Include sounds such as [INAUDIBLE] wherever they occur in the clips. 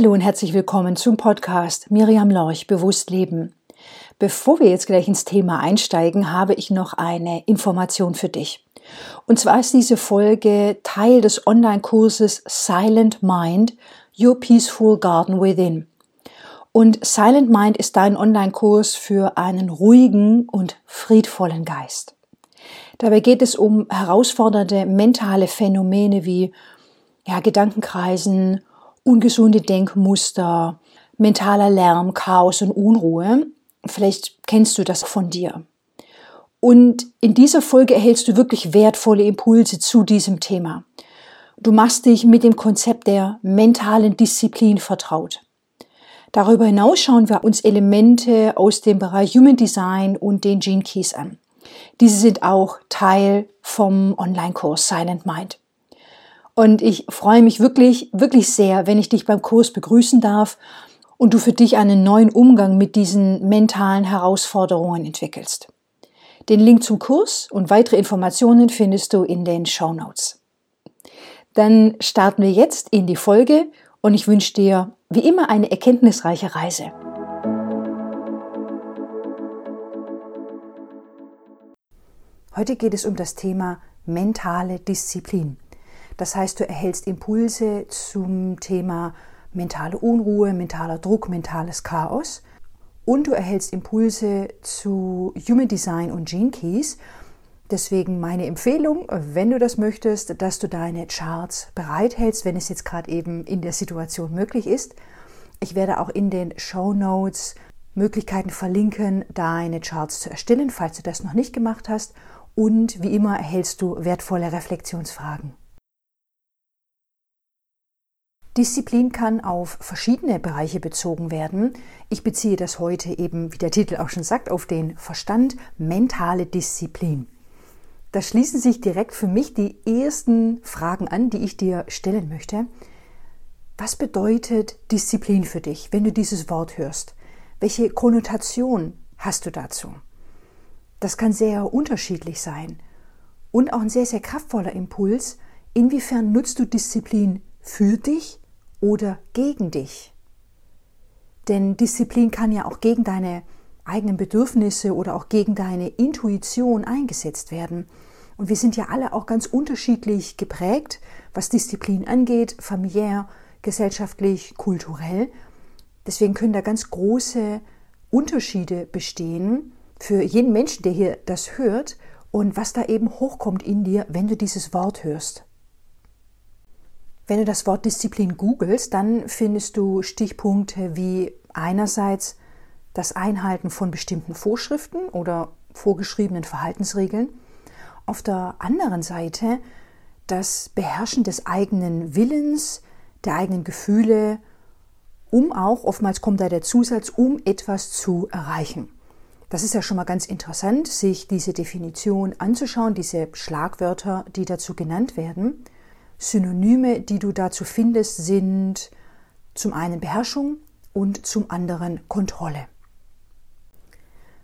Hallo und herzlich willkommen zum Podcast Miriam Lorch Bewusst Leben. Bevor wir jetzt gleich ins Thema einsteigen, habe ich noch eine Information für dich. Und zwar ist diese Folge Teil des Online-Kurses Silent Mind, Your Peaceful Garden Within. Und Silent Mind ist dein Online-Kurs für einen ruhigen und friedvollen Geist. Dabei geht es um herausfordernde mentale Phänomene wie ja, Gedankenkreisen, ungesunde Denkmuster, mentaler Lärm, Chaos und Unruhe. Vielleicht kennst du das von dir. Und in dieser Folge erhältst du wirklich wertvolle Impulse zu diesem Thema. Du machst dich mit dem Konzept der mentalen Disziplin vertraut. Darüber hinaus schauen wir uns Elemente aus dem Bereich Human Design und den Gene Keys an. Diese sind auch Teil vom Online-Kurs Silent Mind. Und ich freue mich wirklich, wirklich sehr, wenn ich dich beim Kurs begrüßen darf und du für dich einen neuen Umgang mit diesen mentalen Herausforderungen entwickelst. Den Link zum Kurs und weitere Informationen findest du in den Show Notes. Dann starten wir jetzt in die Folge und ich wünsche dir wie immer eine erkenntnisreiche Reise. Heute geht es um das Thema mentale Disziplin. Das heißt, du erhältst Impulse zum Thema mentale Unruhe, mentaler Druck, mentales Chaos. Und du erhältst Impulse zu Human Design und Gene Keys. Deswegen meine Empfehlung, wenn du das möchtest, dass du deine Charts bereithältst, wenn es jetzt gerade eben in der Situation möglich ist. Ich werde auch in den Show Notes Möglichkeiten verlinken, deine Charts zu erstellen, falls du das noch nicht gemacht hast. Und wie immer erhältst du wertvolle Reflexionsfragen. Disziplin kann auf verschiedene Bereiche bezogen werden. Ich beziehe das heute eben, wie der Titel auch schon sagt, auf den Verstand, mentale Disziplin. Da schließen sich direkt für mich die ersten Fragen an, die ich dir stellen möchte. Was bedeutet Disziplin für dich, wenn du dieses Wort hörst? Welche Konnotation hast du dazu? Das kann sehr unterschiedlich sein und auch ein sehr, sehr kraftvoller Impuls. Inwiefern nutzt du Disziplin für dich oder gegen dich. Denn Disziplin kann ja auch gegen deine eigenen Bedürfnisse oder auch gegen deine Intuition eingesetzt werden. Und wir sind ja alle auch ganz unterschiedlich geprägt, was Disziplin angeht, familiär, gesellschaftlich, kulturell. Deswegen können da ganz große Unterschiede bestehen für jeden Menschen, der hier das hört und was da eben hochkommt in dir, wenn du dieses Wort hörst. Wenn du das Wort Disziplin googelst, dann findest du Stichpunkte wie einerseits das Einhalten von bestimmten Vorschriften oder vorgeschriebenen Verhaltensregeln, auf der anderen Seite das Beherrschen des eigenen Willens, der eigenen Gefühle, um auch, oftmals kommt da der Zusatz, um etwas zu erreichen. Das ist ja schon mal ganz interessant, sich diese Definition anzuschauen, diese Schlagwörter, die dazu genannt werden. Synonyme, die du dazu findest, sind zum einen Beherrschung und zum anderen Kontrolle.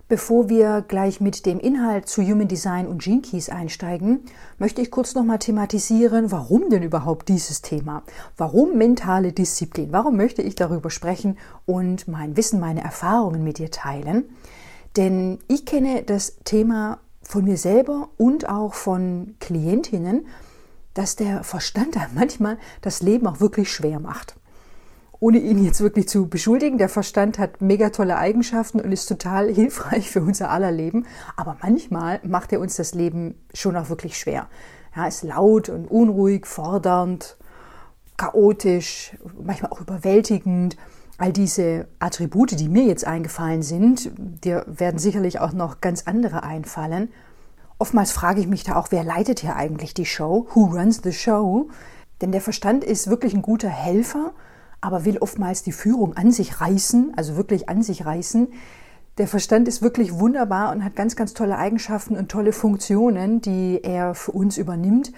Bevor wir gleich mit dem Inhalt zu Human Design und Gene Keys einsteigen, möchte ich kurz nochmal thematisieren, warum denn überhaupt dieses Thema? Warum mentale Disziplin? Warum möchte ich darüber sprechen und mein Wissen, meine Erfahrungen mit dir teilen? Denn ich kenne das Thema von mir selber und auch von Klientinnen dass der Verstand da manchmal das Leben auch wirklich schwer macht. Ohne ihn jetzt wirklich zu beschuldigen, der Verstand hat mega tolle Eigenschaften und ist total [LAUGHS] hilfreich für unser aller Leben, aber manchmal macht er uns das Leben schon auch wirklich schwer. Ja, ist laut und unruhig, fordernd, chaotisch, manchmal auch überwältigend. All diese Attribute, die mir jetzt eingefallen sind, dir werden sicherlich auch noch ganz andere einfallen. Oftmals frage ich mich da auch, wer leitet hier eigentlich die Show? Who runs the show? Denn der Verstand ist wirklich ein guter Helfer, aber will oftmals die Führung an sich reißen, also wirklich an sich reißen. Der Verstand ist wirklich wunderbar und hat ganz, ganz tolle Eigenschaften und tolle Funktionen, die er für uns übernimmt.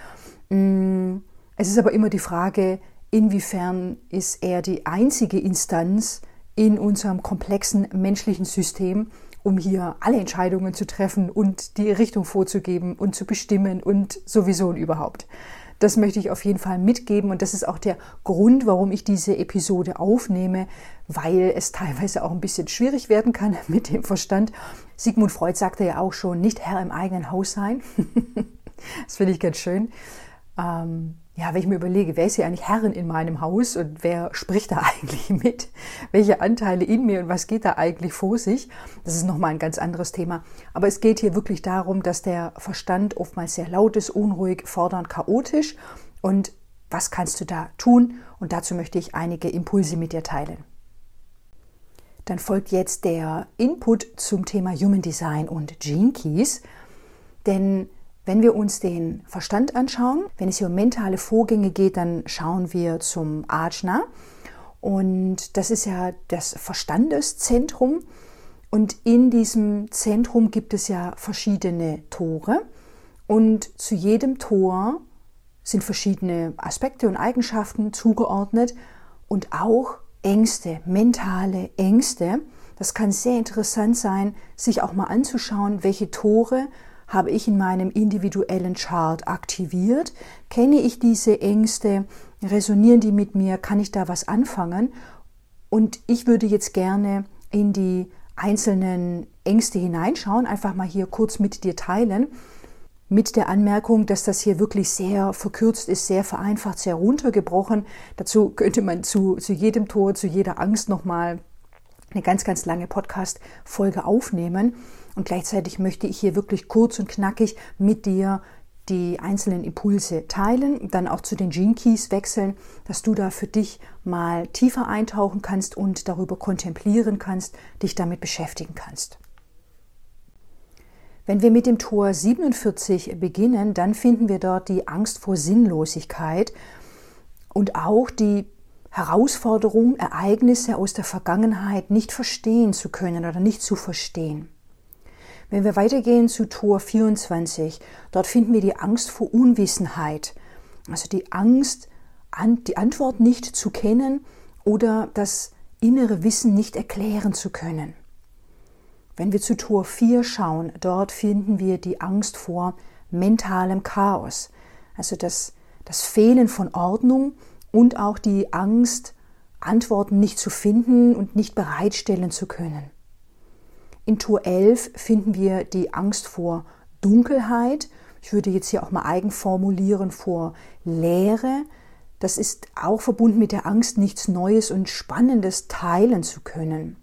Mm, es ist aber immer die Frage, inwiefern ist er die einzige Instanz in unserem komplexen menschlichen System, um hier alle Entscheidungen zu treffen und die Richtung vorzugeben und zu bestimmen und sowieso und überhaupt. Das möchte ich auf jeden Fall mitgeben und das ist auch der Grund, warum ich diese Episode aufnehme, weil es teilweise auch ein bisschen schwierig werden kann [LAUGHS] mit dem Verstand. Sigmund Freud sagte ja auch schon, nicht Herr im eigenen Haus sein. [LAUGHS] das finde ich ganz schön. Ähm, ja, wenn ich mir überlege, wer ist hier eigentlich Herrin in meinem Haus und wer spricht da [LAUGHS] eigentlich mit? Welche Anteile in mir und was geht da eigentlich vor sich? Das ist nochmal ein ganz anderes Thema. Aber es geht hier wirklich darum, dass der Verstand oftmals sehr laut ist, unruhig, fordernd, chaotisch. Und was kannst du da tun? Und dazu möchte ich einige Impulse mit dir teilen. Dann folgt jetzt der Input zum Thema Human Design und Gene Keys. Denn wenn wir uns den Verstand anschauen, wenn es hier um mentale Vorgänge geht, dann schauen wir zum Ajna. Und das ist ja das Verstandeszentrum. Und in diesem Zentrum gibt es ja verschiedene Tore. Und zu jedem Tor sind verschiedene Aspekte und Eigenschaften zugeordnet und auch Ängste, mentale Ängste. Das kann sehr interessant sein, sich auch mal anzuschauen, welche Tore habe ich in meinem individuellen Chart aktiviert? Kenne ich diese Ängste? Resonieren die mit mir? Kann ich da was anfangen? Und ich würde jetzt gerne in die einzelnen Ängste hineinschauen, einfach mal hier kurz mit dir teilen, mit der Anmerkung, dass das hier wirklich sehr verkürzt ist, sehr vereinfacht, sehr runtergebrochen. Dazu könnte man zu, zu jedem Tor, zu jeder Angst nochmal eine ganz, ganz lange Podcast-Folge aufnehmen. Und gleichzeitig möchte ich hier wirklich kurz und knackig mit dir die einzelnen Impulse teilen, dann auch zu den Gene Keys wechseln, dass du da für dich mal tiefer eintauchen kannst und darüber kontemplieren kannst, dich damit beschäftigen kannst. Wenn wir mit dem Tor 47 beginnen, dann finden wir dort die Angst vor Sinnlosigkeit und auch die Herausforderung, Ereignisse aus der Vergangenheit nicht verstehen zu können oder nicht zu verstehen. Wenn wir weitergehen zu Tor 24, dort finden wir die Angst vor Unwissenheit, also die Angst, die Antwort nicht zu kennen oder das innere Wissen nicht erklären zu können. Wenn wir zu Tor 4 schauen, dort finden wir die Angst vor mentalem Chaos, also das, das Fehlen von Ordnung und auch die Angst, Antworten nicht zu finden und nicht bereitstellen zu können. In Tour 11 finden wir die Angst vor Dunkelheit. Ich würde jetzt hier auch mal eigen formulieren vor Leere. Das ist auch verbunden mit der Angst, nichts Neues und Spannendes teilen zu können.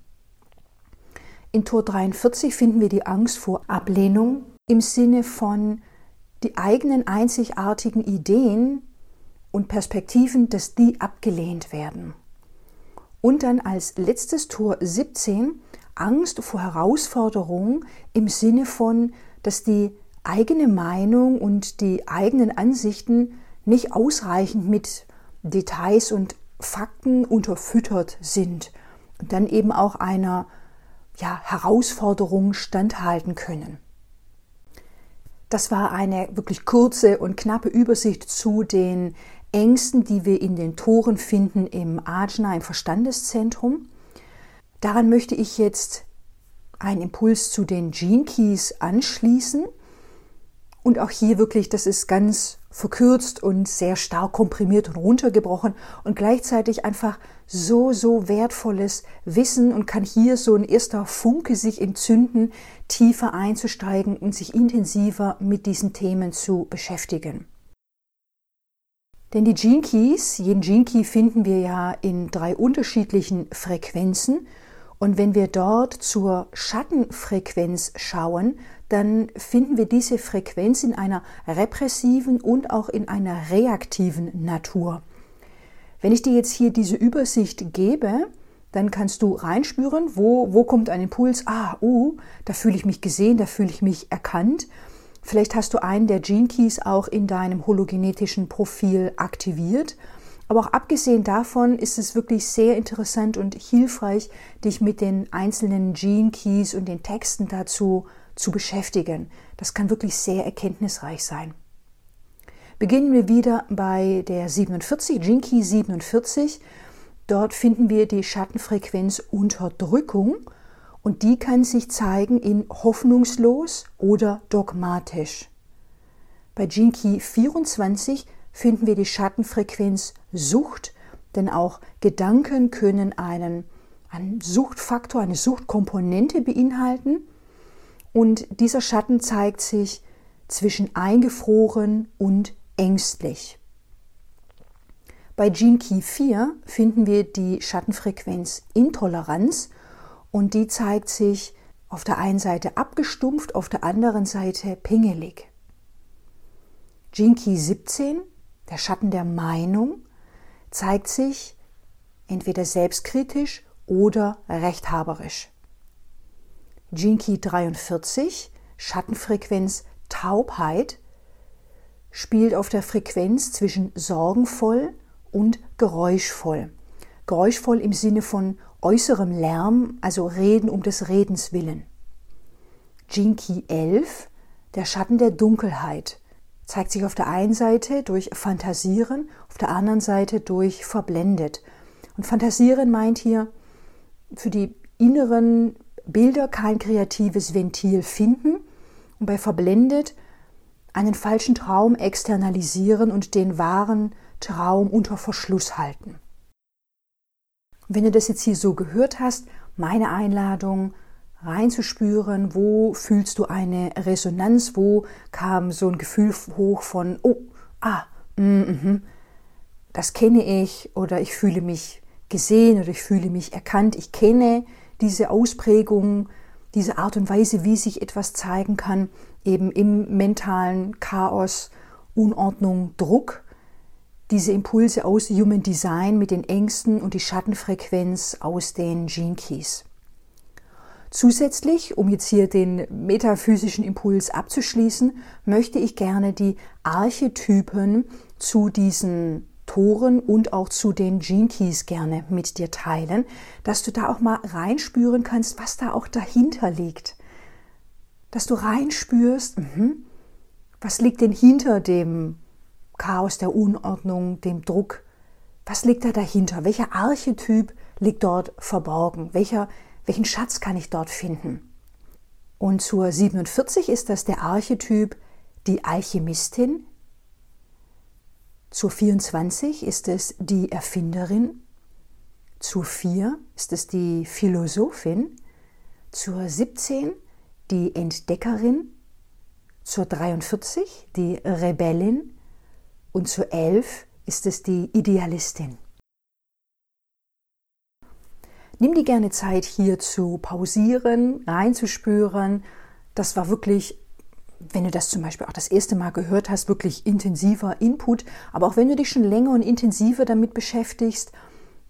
In Tor 43 finden wir die Angst vor Ablehnung im Sinne von die eigenen einzigartigen Ideen und Perspektiven, dass die abgelehnt werden. Und dann als letztes Tor 17 Angst vor Herausforderungen im Sinne von, dass die eigene Meinung und die eigenen Ansichten nicht ausreichend mit Details und Fakten unterfüttert sind und dann eben auch einer ja, Herausforderung standhalten können. Das war eine wirklich kurze und knappe Übersicht zu den Ängsten, die wir in den Toren finden im Ajna, im Verstandeszentrum. Daran möchte ich jetzt einen Impuls zu den Gene Keys anschließen. Und auch hier wirklich, das ist ganz verkürzt und sehr stark komprimiert und runtergebrochen und gleichzeitig einfach so, so wertvolles Wissen und kann hier so ein erster Funke sich entzünden, tiefer einzusteigen und sich intensiver mit diesen Themen zu beschäftigen. Denn die Gene Keys, jeden Gene Key finden wir ja in drei unterschiedlichen Frequenzen und wenn wir dort zur Schattenfrequenz schauen, dann finden wir diese Frequenz in einer repressiven und auch in einer reaktiven Natur. Wenn ich dir jetzt hier diese Übersicht gebe, dann kannst du reinspüren, wo, wo kommt ein Impuls, ah, uh, da fühle ich mich gesehen, da fühle ich mich erkannt. Vielleicht hast du einen der Gene Keys auch in deinem hologenetischen Profil aktiviert aber auch abgesehen davon ist es wirklich sehr interessant und hilfreich, dich mit den einzelnen Gene Keys und den Texten dazu zu beschäftigen. Das kann wirklich sehr erkenntnisreich sein. Beginnen wir wieder bei der 47, Gene Key 47. Dort finden wir die Schattenfrequenz Unterdrückung und die kann sich zeigen in hoffnungslos oder dogmatisch. Bei Gene Key 24 finden wir die Schattenfrequenz Sucht, denn auch Gedanken können einen, einen Suchtfaktor, eine Suchtkomponente beinhalten. Und dieser Schatten zeigt sich zwischen eingefroren und ängstlich. Bei Gene Key 4 finden wir die Schattenfrequenz Intoleranz und die zeigt sich auf der einen Seite abgestumpft, auf der anderen Seite pingelig. Gene Key 17, der Schatten der Meinung, zeigt sich entweder selbstkritisch oder rechthaberisch. Key 43, Schattenfrequenz Taubheit, spielt auf der Frequenz zwischen sorgenvoll und geräuschvoll. Geräuschvoll im Sinne von äußerem Lärm, also Reden um des Redens willen. Jinki 11, der Schatten der Dunkelheit, zeigt sich auf der einen Seite durch Fantasieren, auf der anderen Seite durch verblendet. Und Fantasieren meint hier für die inneren Bilder kein kreatives Ventil finden und bei verblendet einen falschen Traum externalisieren und den wahren Traum unter Verschluss halten. Wenn du das jetzt hier so gehört hast, meine Einladung, reinzuspüren, wo fühlst du eine Resonanz, wo kam so ein Gefühl hoch von, oh, ah, mm, mm, das kenne ich oder ich fühle mich gesehen oder ich fühle mich erkannt, ich kenne diese Ausprägung, diese Art und Weise, wie sich etwas zeigen kann, eben im mentalen Chaos, Unordnung, Druck diese Impulse aus Human Design mit den Ängsten und die Schattenfrequenz aus den Gene Keys. Zusätzlich, um jetzt hier den metaphysischen Impuls abzuschließen, möchte ich gerne die Archetypen zu diesen Toren und auch zu den Gene Keys gerne mit dir teilen, dass du da auch mal reinspüren kannst, was da auch dahinter liegt. Dass du reinspürst, mh, was liegt denn hinter dem Chaos, der Unordnung, dem Druck. Was liegt da dahinter? Welcher Archetyp liegt dort verborgen? Welcher, welchen Schatz kann ich dort finden? Und zur 47 ist das der Archetyp die Alchemistin. Zur 24 ist es die Erfinderin. Zur 4 ist es die Philosophin. Zur 17 die Entdeckerin. Zur 43 die Rebellin und zu elf ist es die Idealistin. Nimm dir gerne Zeit hier zu pausieren, reinzuspüren. Das war wirklich, wenn du das zum Beispiel auch das erste Mal gehört hast, wirklich intensiver Input. Aber auch wenn du dich schon länger und intensiver damit beschäftigst,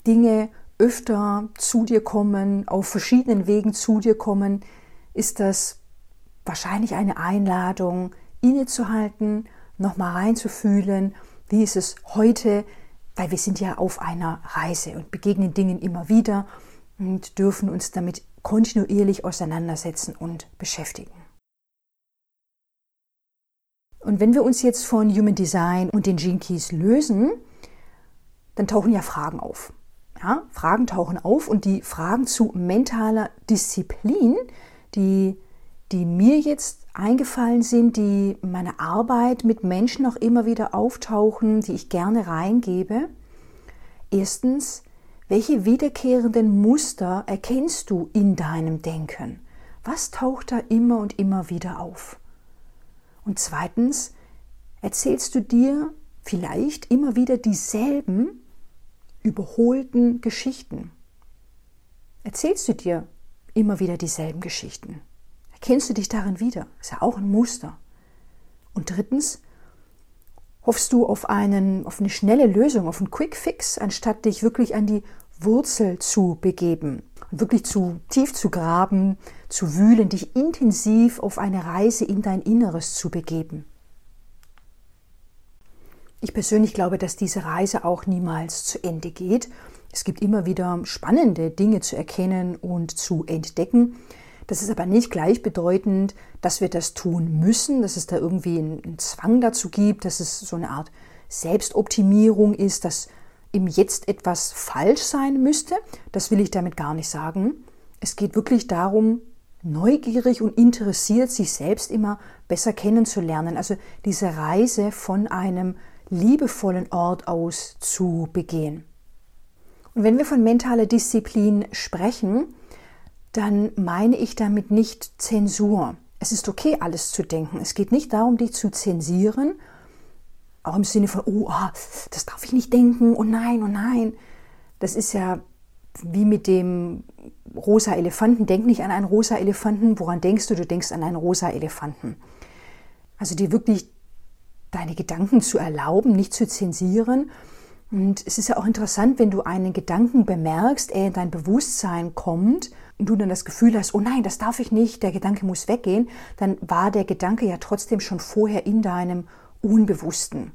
Dinge öfter zu dir kommen, auf verschiedenen Wegen zu dir kommen, ist das wahrscheinlich eine Einladung, innezuhalten, nochmal reinzufühlen, wie ist es heute, weil wir sind ja auf einer Reise und begegnen Dingen immer wieder und dürfen uns damit kontinuierlich auseinandersetzen und beschäftigen. Und wenn wir uns jetzt von Human Design und den Gene Keys lösen, dann tauchen ja Fragen auf. Ja, Fragen tauchen auf und die Fragen zu mentaler Disziplin, die die mir jetzt eingefallen sind, die meine Arbeit mit Menschen auch immer wieder auftauchen, die ich gerne reingebe. Erstens, welche wiederkehrenden Muster erkennst du in deinem Denken? Was taucht da immer und immer wieder auf? Und zweitens, erzählst du dir vielleicht immer wieder dieselben überholten Geschichten? Erzählst du dir immer wieder dieselben Geschichten? Erkennst du dich darin wieder? Ist ja auch ein Muster. Und drittens, hoffst du auf, einen, auf eine schnelle Lösung, auf einen Quick Fix, anstatt dich wirklich an die Wurzel zu begeben und wirklich zu tief zu graben, zu wühlen, dich intensiv auf eine Reise in dein Inneres zu begeben. Ich persönlich glaube, dass diese Reise auch niemals zu Ende geht. Es gibt immer wieder spannende Dinge zu erkennen und zu entdecken. Das ist aber nicht gleichbedeutend, dass wir das tun müssen, dass es da irgendwie einen Zwang dazu gibt, dass es so eine Art Selbstoptimierung ist, dass im Jetzt etwas falsch sein müsste. Das will ich damit gar nicht sagen. Es geht wirklich darum, neugierig und interessiert sich selbst immer besser kennenzulernen. Also diese Reise von einem liebevollen Ort aus zu begehen. Und wenn wir von mentaler Disziplin sprechen, dann meine ich damit nicht Zensur. Es ist okay, alles zu denken. Es geht nicht darum, dich zu zensieren, auch im Sinne von, oh, ah, das darf ich nicht denken, oh nein, oh nein. Das ist ja wie mit dem rosa Elefanten. Denk nicht an einen rosa Elefanten. Woran denkst du? Du denkst an einen rosa Elefanten. Also dir wirklich deine Gedanken zu erlauben, nicht zu zensieren. Und es ist ja auch interessant, wenn du einen Gedanken bemerkst, er in dein Bewusstsein kommt und du dann das Gefühl hast, oh nein, das darf ich nicht, der Gedanke muss weggehen, dann war der Gedanke ja trotzdem schon vorher in deinem Unbewussten.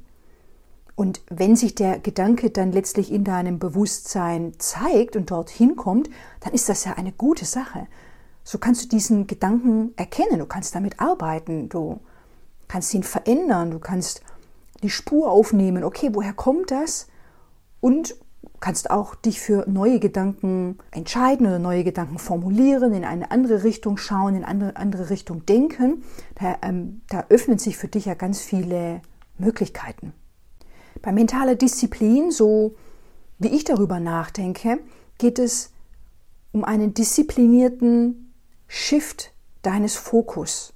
Und wenn sich der Gedanke dann letztlich in deinem Bewusstsein zeigt und dorthin kommt, dann ist das ja eine gute Sache. So kannst du diesen Gedanken erkennen, du kannst damit arbeiten, du kannst ihn verändern, du kannst die Spur aufnehmen, okay, woher kommt das? Und kannst auch dich für neue Gedanken entscheiden oder neue Gedanken formulieren, in eine andere Richtung schauen, in eine andere Richtung denken. Da, ähm, da öffnen sich für dich ja ganz viele Möglichkeiten. Bei mentaler Disziplin, so wie ich darüber nachdenke, geht es um einen disziplinierten Shift deines Fokus.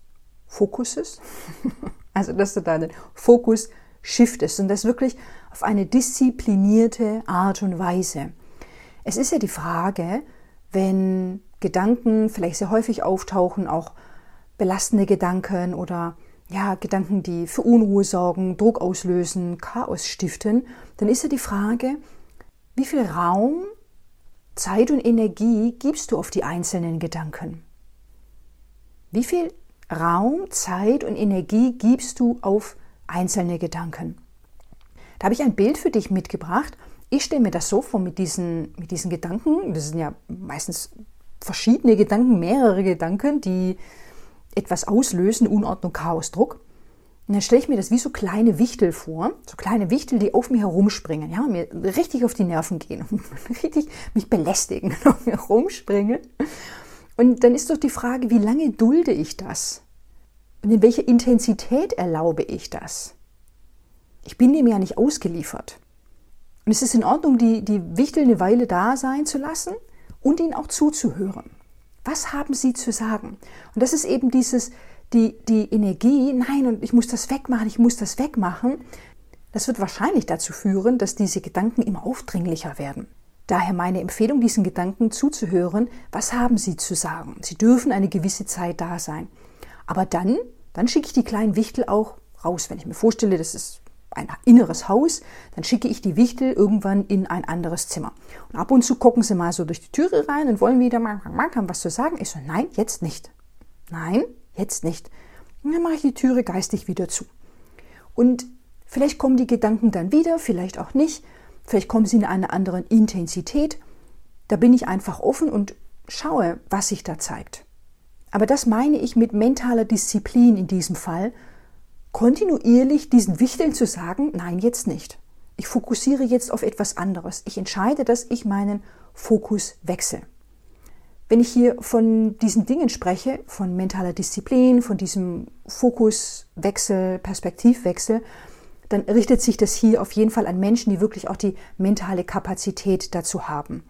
Fokuses? [LAUGHS] also, dass du deinen Fokus shiftest und das wirklich auf eine disziplinierte Art und Weise. Es ist ja die Frage, wenn Gedanken vielleicht sehr häufig auftauchen, auch belastende Gedanken oder ja, Gedanken, die für Unruhe sorgen, Druck auslösen, Chaos stiften, dann ist ja die Frage, wie viel Raum, Zeit und Energie gibst du auf die einzelnen Gedanken? Wie viel Raum, Zeit und Energie gibst du auf einzelne Gedanken? Da habe ich ein Bild für dich mitgebracht. Ich stelle mir das so vor mit diesen, mit diesen Gedanken. Das sind ja meistens verschiedene Gedanken, mehrere Gedanken, die etwas auslösen, Unordnung, Chaos, Druck. Und dann stelle ich mir das wie so kleine Wichtel vor, so kleine Wichtel, die auf mir herumspringen, ja, mir richtig auf die Nerven gehen [LAUGHS] richtig mich belästigen [LAUGHS] auf mir herumspringen. Und dann ist doch die Frage, wie lange dulde ich das? Und in welcher Intensität erlaube ich das? Ich bin dem ja nicht ausgeliefert. Und es ist in Ordnung, die, die Wichtel eine Weile da sein zu lassen und ihnen auch zuzuhören. Was haben sie zu sagen? Und das ist eben dieses, die, die Energie, nein, und ich muss das wegmachen, ich muss das wegmachen. Das wird wahrscheinlich dazu führen, dass diese Gedanken immer aufdringlicher werden. Daher meine Empfehlung, diesen Gedanken zuzuhören, was haben sie zu sagen? Sie dürfen eine gewisse Zeit da sein. Aber dann, dann schicke ich die kleinen Wichtel auch raus. Wenn ich mir vorstelle, das ist ein inneres Haus, dann schicke ich die Wichtel irgendwann in ein anderes Zimmer. Und ab und zu gucken sie mal so durch die Türe rein und wollen wieder mal, haben was zu sagen. Ich so, nein, jetzt nicht. Nein, jetzt nicht. Und dann mache ich die Türe geistig wieder zu. Und vielleicht kommen die Gedanken dann wieder, vielleicht auch nicht. Vielleicht kommen sie in einer anderen Intensität. Da bin ich einfach offen und schaue, was sich da zeigt. Aber das meine ich mit mentaler Disziplin in diesem Fall kontinuierlich diesen Wichteln zu sagen, nein, jetzt nicht. Ich fokussiere jetzt auf etwas anderes. Ich entscheide, dass ich meinen Fokus wechsle. Wenn ich hier von diesen Dingen spreche, von mentaler Disziplin, von diesem Fokuswechsel, Perspektivwechsel, dann richtet sich das hier auf jeden Fall an Menschen, die wirklich auch die mentale Kapazität dazu haben.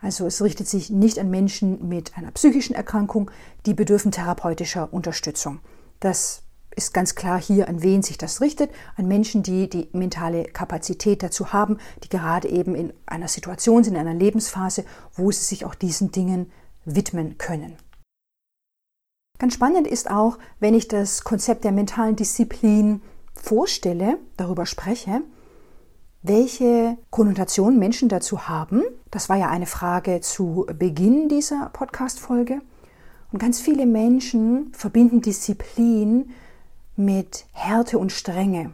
Also es richtet sich nicht an Menschen mit einer psychischen Erkrankung, die bedürfen therapeutischer Unterstützung. Das ist ganz klar hier, an wen sich das richtet, an Menschen, die die mentale Kapazität dazu haben, die gerade eben in einer Situation sind, in einer Lebensphase, wo sie sich auch diesen Dingen widmen können. Ganz spannend ist auch, wenn ich das Konzept der mentalen Disziplin vorstelle, darüber spreche, welche Konnotationen Menschen dazu haben. Das war ja eine Frage zu Beginn dieser Podcast-Folge. Und ganz viele Menschen verbinden Disziplin mit Härte und Strenge,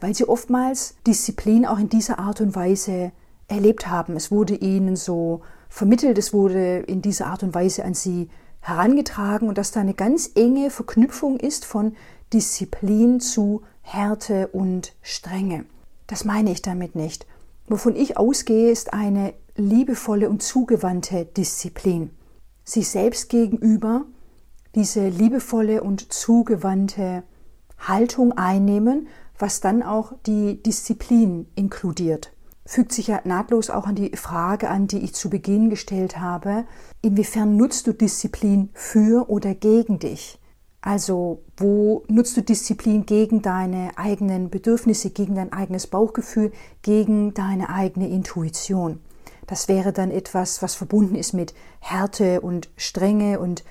weil sie oftmals Disziplin auch in dieser Art und Weise erlebt haben. Es wurde ihnen so vermittelt, es wurde in dieser Art und Weise an sie herangetragen und dass da eine ganz enge Verknüpfung ist von Disziplin zu Härte und Strenge. Das meine ich damit nicht. Wovon ich ausgehe, ist eine liebevolle und zugewandte Disziplin. Sich selbst gegenüber diese liebevolle und zugewandte Haltung einnehmen, was dann auch die Disziplin inkludiert. Fügt sich ja nahtlos auch an die Frage an, die ich zu Beginn gestellt habe. Inwiefern nutzt du Disziplin für oder gegen dich? Also, wo nutzt du Disziplin gegen deine eigenen Bedürfnisse, gegen dein eigenes Bauchgefühl, gegen deine eigene Intuition? Das wäre dann etwas, was verbunden ist mit Härte und Strenge und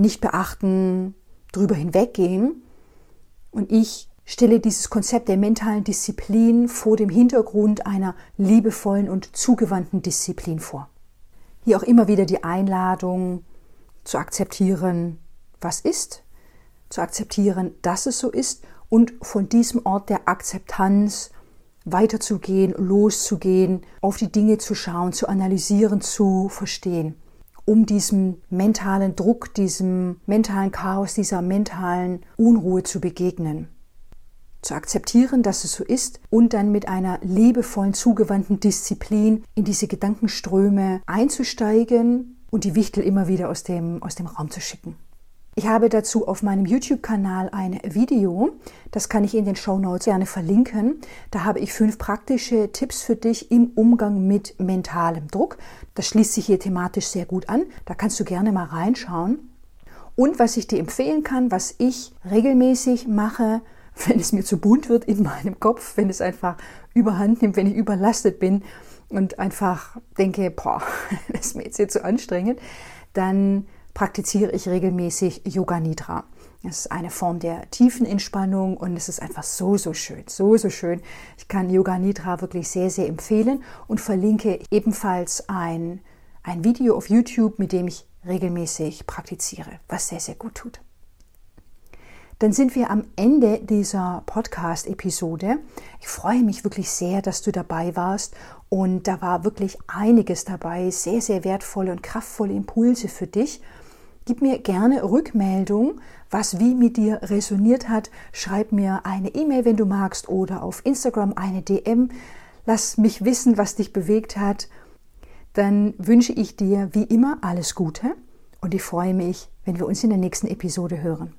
nicht beachten, drüber hinweggehen. Und ich stelle dieses Konzept der mentalen Disziplin vor dem Hintergrund einer liebevollen und zugewandten Disziplin vor. Hier auch immer wieder die Einladung zu akzeptieren, was ist, zu akzeptieren, dass es so ist und von diesem Ort der Akzeptanz weiterzugehen, loszugehen, auf die Dinge zu schauen, zu analysieren, zu verstehen, um diesem mentalen Druck, diesem mentalen Chaos, dieser mentalen Unruhe zu begegnen. Zu akzeptieren, dass es so ist und dann mit einer liebevollen, zugewandten Disziplin in diese Gedankenströme einzusteigen und die Wichtel immer wieder aus dem, aus dem Raum zu schicken. Ich habe dazu auf meinem YouTube-Kanal ein Video, das kann ich in den Show Notes gerne verlinken. Da habe ich fünf praktische Tipps für dich im Umgang mit mentalem Druck. Das schließt sich hier thematisch sehr gut an. Da kannst du gerne mal reinschauen. Und was ich dir empfehlen kann, was ich regelmäßig mache, [LAUGHS] wenn es mir zu bunt wird in meinem Kopf, wenn es einfach überhand nimmt, wenn ich überlastet bin und einfach denke, boah, [LAUGHS] das ist mir jetzt hier zu anstrengend, dann praktiziere ich regelmäßig Yoga Nidra. Es ist eine Form der tiefen Entspannung und es ist einfach so, so schön, so, so schön. Ich kann Yoga Nidra wirklich sehr, sehr empfehlen und verlinke ebenfalls ein, ein Video auf YouTube, mit dem ich regelmäßig praktiziere, was sehr, sehr gut tut. Dann sind wir am Ende dieser Podcast-Episode. Ich freue mich wirklich sehr, dass du dabei warst und da war wirklich einiges dabei, sehr, sehr wertvolle und kraftvolle Impulse für dich. Gib mir gerne Rückmeldung, was wie mit dir resoniert hat. Schreib mir eine E-Mail, wenn du magst, oder auf Instagram eine DM. Lass mich wissen, was dich bewegt hat. Dann wünsche ich dir wie immer alles Gute und ich freue mich, wenn wir uns in der nächsten Episode hören.